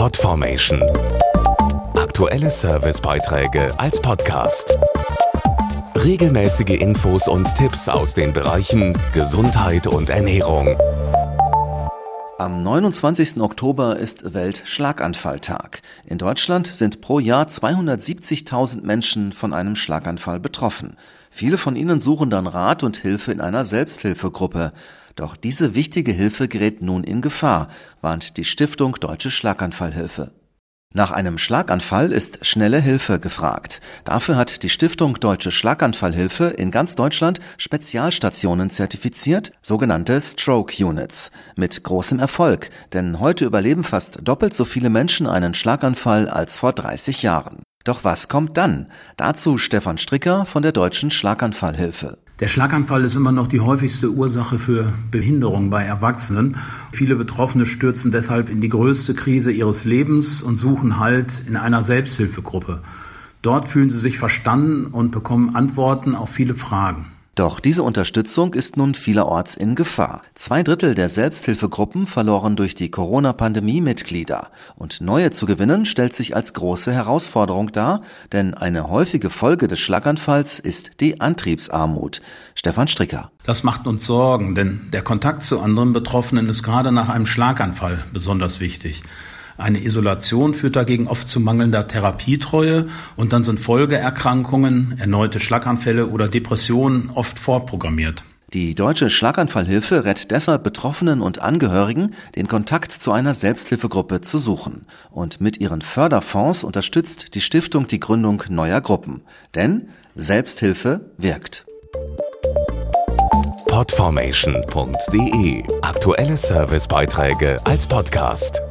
Podformation. Aktuelle Servicebeiträge als Podcast. Regelmäßige Infos und Tipps aus den Bereichen Gesundheit und Ernährung. Am 29. Oktober ist Weltschlaganfalltag. In Deutschland sind pro Jahr 270.000 Menschen von einem Schlaganfall betroffen. Viele von ihnen suchen dann Rat und Hilfe in einer Selbsthilfegruppe. Doch diese wichtige Hilfe gerät nun in Gefahr, warnt die Stiftung Deutsche Schlaganfallhilfe. Nach einem Schlaganfall ist schnelle Hilfe gefragt. Dafür hat die Stiftung Deutsche Schlaganfallhilfe in ganz Deutschland Spezialstationen zertifiziert, sogenannte Stroke Units. Mit großem Erfolg, denn heute überleben fast doppelt so viele Menschen einen Schlaganfall als vor 30 Jahren. Doch was kommt dann? Dazu Stefan Stricker von der Deutschen Schlaganfallhilfe. Der Schlaganfall ist immer noch die häufigste Ursache für Behinderung bei Erwachsenen. Viele Betroffene stürzen deshalb in die größte Krise ihres Lebens und suchen Halt in einer Selbsthilfegruppe. Dort fühlen sie sich verstanden und bekommen Antworten auf viele Fragen. Doch diese Unterstützung ist nun vielerorts in Gefahr. Zwei Drittel der Selbsthilfegruppen verloren durch die Corona-Pandemie Mitglieder. Und neue zu gewinnen stellt sich als große Herausforderung dar, denn eine häufige Folge des Schlaganfalls ist die Antriebsarmut. Stefan Stricker. Das macht uns Sorgen, denn der Kontakt zu anderen Betroffenen ist gerade nach einem Schlaganfall besonders wichtig. Eine Isolation führt dagegen oft zu mangelnder Therapietreue und dann sind Folgeerkrankungen, erneute Schlaganfälle oder Depressionen oft vorprogrammiert. Die Deutsche Schlaganfallhilfe rät deshalb Betroffenen und Angehörigen, den Kontakt zu einer Selbsthilfegruppe zu suchen. Und mit ihren Förderfonds unterstützt die Stiftung die Gründung neuer Gruppen. Denn Selbsthilfe wirkt. Podformation.de Aktuelle Servicebeiträge als Podcast.